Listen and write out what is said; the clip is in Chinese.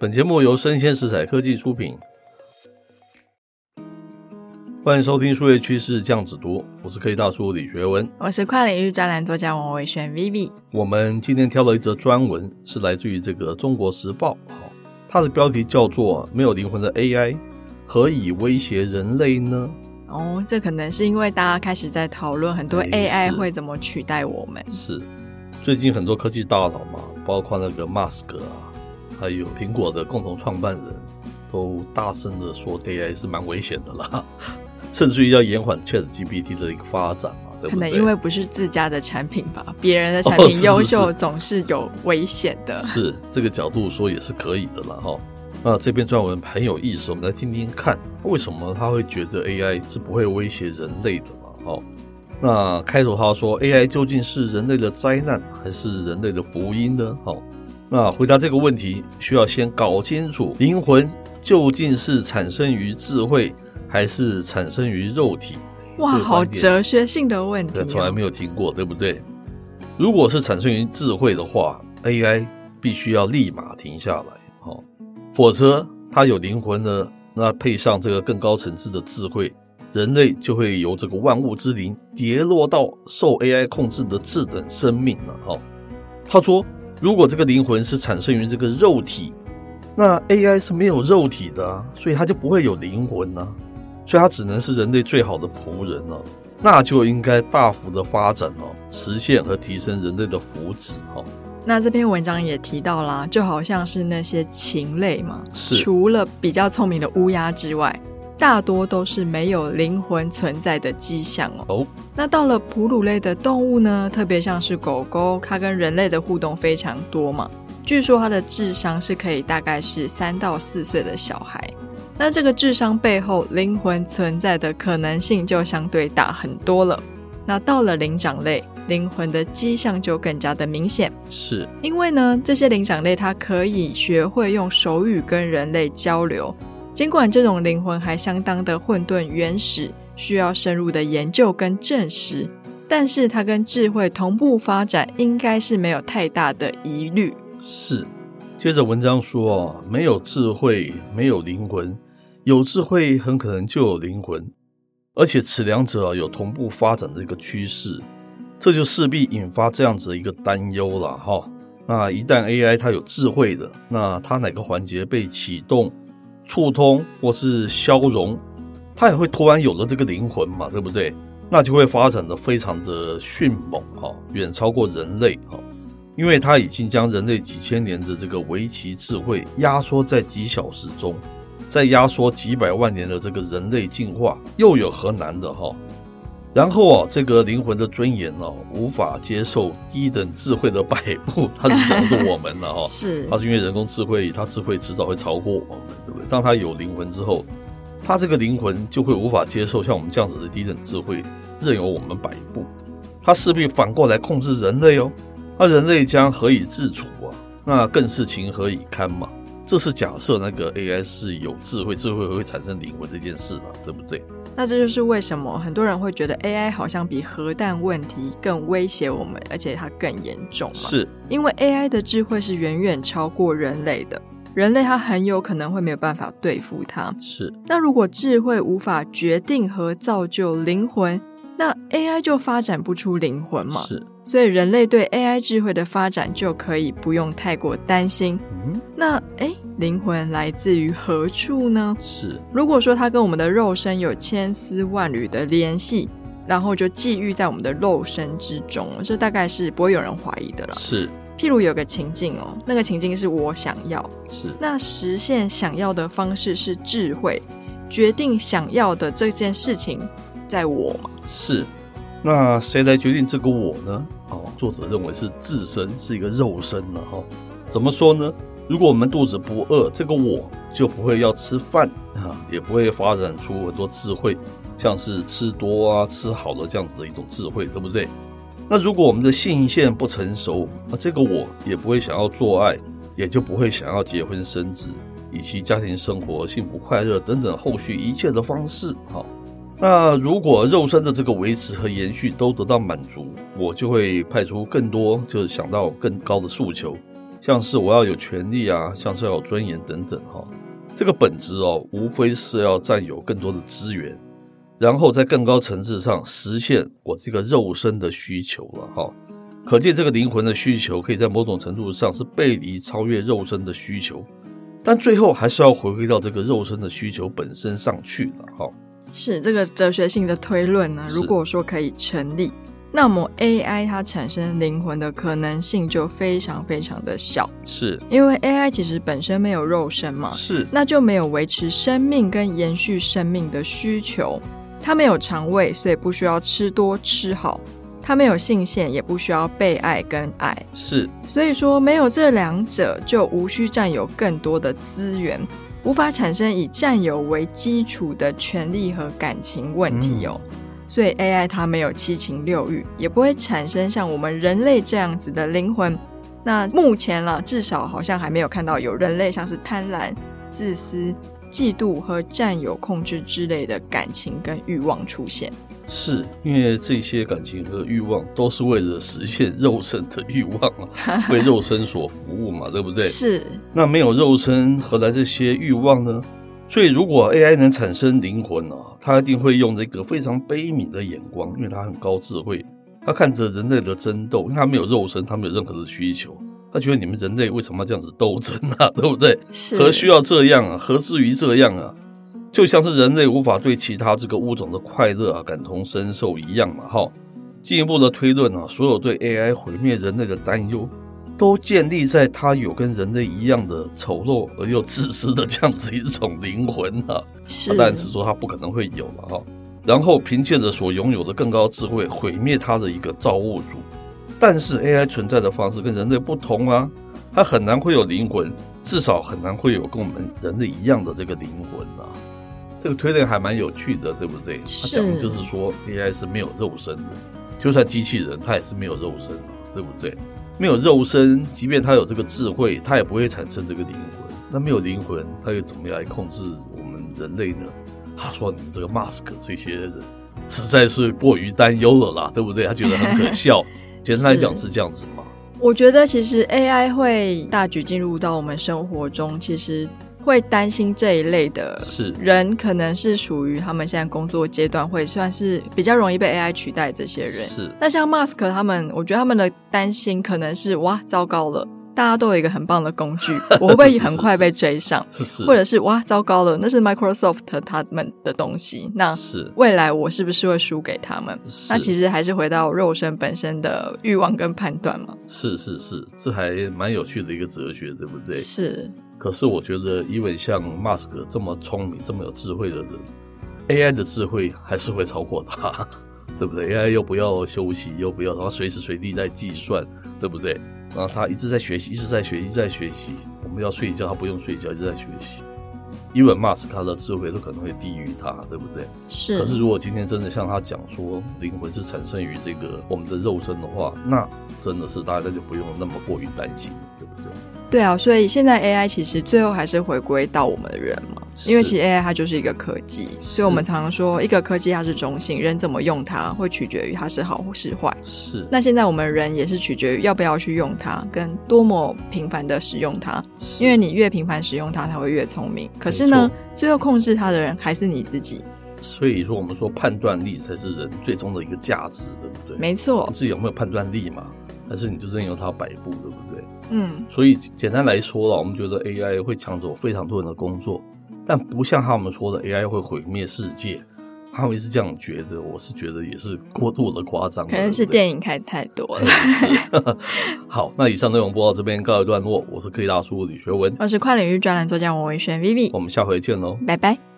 本节目由生鲜食材科技出品，欢迎收听数位趋势酱子读，我是科技大叔李学文，我是跨领域专栏作家王伟轩 Vivi。我们今天挑了一则专文，是来自于这个《中国时报》，它的标题叫做“没有灵魂的 AI 何以威胁人类呢？”哦，这可能是因为大家开始在讨论很多 AI 会怎么取代我们。是，最近很多科技大佬嘛，包括那个 Mask 啊。还有苹果的共同创办人都大声的说，AI 是蛮危险的啦，甚至于要延缓 ChatGPT 的一个发展嘛，对不对？可能因为不是自家的产品吧，别人的产品优秀总是有危险的。哦，是，是，是，是这个角度说也是可以的了哈。那这篇撰文很有意思，我们来听听看，为什么他会觉得 AI 是不会威胁人类的嘛？哈，那开头他说，AI 究竟是人类的灾难还是人类的福音呢？哈。那回答这个问题，需要先搞清楚灵魂究竟是产生于智慧，还是产生于肉体？哇，好哲学性的问题哦，从来没有听过，对不对？如果是产生于智慧的话，AI 必须要立马停下来，哦，否则它有灵魂呢，那配上这个更高层次的智慧，人类就会由这个万物之灵跌落到受 AI 控制的次等生命了，哈。他说。如果这个灵魂是产生于这个肉体，那 AI 是没有肉体的啊，所以它就不会有灵魂呢，所以它只能是人类最好的仆人了，那就应该大幅的发展哦，实现和提升人类的福祉哈。那这篇文章也提到啦，就好像是那些禽类嘛，是除了比较聪明的乌鸦之外。大多都是没有灵魂存在的迹象哦。哦，那到了哺乳类的动物呢？特别像是狗狗，它跟人类的互动非常多嘛。据说它的智商是可以大概是三到四岁的小孩。那这个智商背后灵魂存在的可能性就相对大很多了。那到了灵长类，灵魂的迹象就更加的明显。是因为呢，这些灵长类它可以学会用手语跟人类交流。尽管这种灵魂还相当的混沌原始，需要深入的研究跟证实，但是它跟智慧同步发展，应该是没有太大的疑虑。是，接着文章说，没有智慧，没有灵魂；有智慧，很可能就有灵魂，而且此两者有同步发展的一个趋势，这就势必引发这样子的一个担忧了哈。那一旦 AI 它有智慧的，那它哪个环节被启动？触通或是消融，它也会突然有了这个灵魂嘛，对不对？那就会发展的非常的迅猛哈，远超过人类哈，因为它已经将人类几千年的这个围棋智慧压缩在几小时中，再压缩几百万年的这个人类进化，又有何难的哈？然后啊，这个灵魂的尊严呢，无法接受低等智慧的摆布，它是讲的是我们了 哈，是，它是因为人工智慧，它智慧迟早会超过我们，对不对？当它有灵魂之后，它这个灵魂就会无法接受像我们这样子的低等智慧，任由我们摆布，它势必反过来控制人类哦，那人类将何以自处啊？那更是情何以堪嘛？这是假设那个 AI 是有智慧，智慧会产生灵魂这件事了，对不对？那这就是为什么很多人会觉得 AI 好像比核弹问题更威胁我们，而且它更严重嘛。是，因为 AI 的智慧是远远超过人类的，人类它很有可能会没有办法对付它。是，那如果智慧无法决定和造就灵魂，那 AI 就发展不出灵魂嘛。是，所以人类对 AI 智慧的发展就可以不用太过担心。嗯，那诶。灵魂来自于何处呢？是，如果说它跟我们的肉身有千丝万缕的联系，然后就寄寓在我们的肉身之中，这大概是不会有人怀疑的了。是，譬如有个情境哦，那个情境是我想要，是，那实现想要的方式是智慧，决定想要的这件事情在我嘛？是，那谁来决定这个我呢？哦，作者认为是自身是一个肉身了哈、哦。怎么说呢？如果我们肚子不饿，这个我就不会要吃饭啊，也不会发展出很多智慧，像是吃多啊、吃好的这样子的一种智慧，对不对？那如果我们的性腺不成熟，那这个我也不会想要做爱，也就不会想要结婚生子，以及家庭生活幸福快乐等等后续一切的方式。哈，那如果肉身的这个维持和延续都得到满足，我就会派出更多，就是想到更高的诉求。像是我要有权利啊，像是要有尊严等等哈。这个本质哦，无非是要占有更多的资源，然后在更高层次上实现我这个肉身的需求了哈。可见这个灵魂的需求，可以在某种程度上是背离超越肉身的需求，但最后还是要回归到这个肉身的需求本身上去了哈。是这个哲学性的推论呢？如果说可以成立，那么 AI 它产生灵魂的可能性就非常非常的小。是因为 AI 其实本身没有肉身嘛？是，那就没有维持生命跟延续生命的需求。它没有肠胃，所以不需要吃多吃好。它没有性腺，也不需要被爱跟爱。是，所以说没有这两者，就无需占有更多的资源。无法产生以占有为基础的权利和感情问题哦，嗯、所以 AI 它没有七情六欲，也不会产生像我们人类这样子的灵魂。那目前啦，至少好像还没有看到有人类像是贪婪、自私、嫉妒和占有、控制之类的感情跟欲望出现。是因为这些感情和欲望都是为了实现肉身的欲望啊，为肉身所服务嘛，对不对？是。那没有肉身，何来这些欲望呢？所以，如果 AI 能产生灵魂啊，它一定会用这个非常悲悯的眼光，因为它很高智慧。它看着人类的争斗，因为它没有肉身，它没有任何的需求。它觉得你们人类为什么要这样子斗争啊？对不对？是。何需要这样啊？何至于这样啊？就像是人类无法对其他这个物种的快乐啊感同身受一样嘛，哈。进一步的推论啊，所有对 AI 毁灭人类的担忧，都建立在它有跟人类一样的丑陋而又自私的这样子一种灵魂啊。是。但是说它不可能会有了哈。然后凭借着所拥有的更高智慧毁灭他的一个造物主。但是 AI 存在的方式跟人类不同啊，它很难会有灵魂，至少很难会有跟我们人类一样的这个灵魂啊。这个推论还蛮有趣的，对不对？他讲的就是说，AI 是没有肉身的，就算机器人，它也是没有肉身的，对不对？没有肉身，即便他有这个智慧，他也不会产生这个灵魂。那没有灵魂，他又怎么样来控制我们人类呢？他说：“你们这个 mask 这些人实在是过于担忧了啦，对不对？他觉得很可笑。简单来讲是这样子吗。我觉得其实 AI 会大举进入到我们生活中，其实。会担心这一类的人，可能是属于他们现在工作阶段会算是比较容易被 AI 取代这些人。是，那像 Mask 他们，我觉得他们的担心可能是哇，糟糕了，大家都有一个很棒的工具，我会不会很快被追上？是是是或者是哇，糟糕了，那是 Microsoft 他们的东西，那未来我是不是会输给他们？那其实还是回到肉身本身的欲望跟判断嘛。是是是，这还蛮有趣的一个哲学，对不对？是。可是我觉得，，even 像 Musk 这么聪明、这么有智慧的人，AI 的智慧还是会超过他，对不对？AI 又不要休息，又不要，然后随时随地在计算，对不对？然后他一直在学习，一直在学习，一直在学习。我们要睡觉，他不用睡觉，一直在学习。因为 Mask 他的智慧都可能会低于他，对不对？是。可是如果今天真的像他讲说，灵魂是产生于这个我们的肉身的话，那真的是大家就不用那么过于担心，对不对？对啊，所以现在 AI 其实最后还是回归到我们的人嘛，因为其实 AI 它就是一个科技，所以我们常常说一个科技它是中性，人怎么用它会取决于它是好或是坏。是。那现在我们人也是取决于要不要去用它，跟多么频繁的使用它，因为你越频繁使用它，它会越聪明。可是呢，最后控制它的人还是你自己。所以说，我们说判断力才是人最终的一个价值，对不对？没错。你自己有没有判断力嘛？还是你就任由它摆布，对不对？嗯，所以简单来说了，我们觉得 AI 会抢走非常多人的工作，但不像他们说的 AI 会毁灭世界，他们是这样觉得，我是觉得也是过度的夸张，可能是电影看太多了。是。好，那以上内容播到这边告一段落，我是科技大叔李学文，我是跨领域专栏作家王维轩 Vivi，我们下回见喽，拜拜。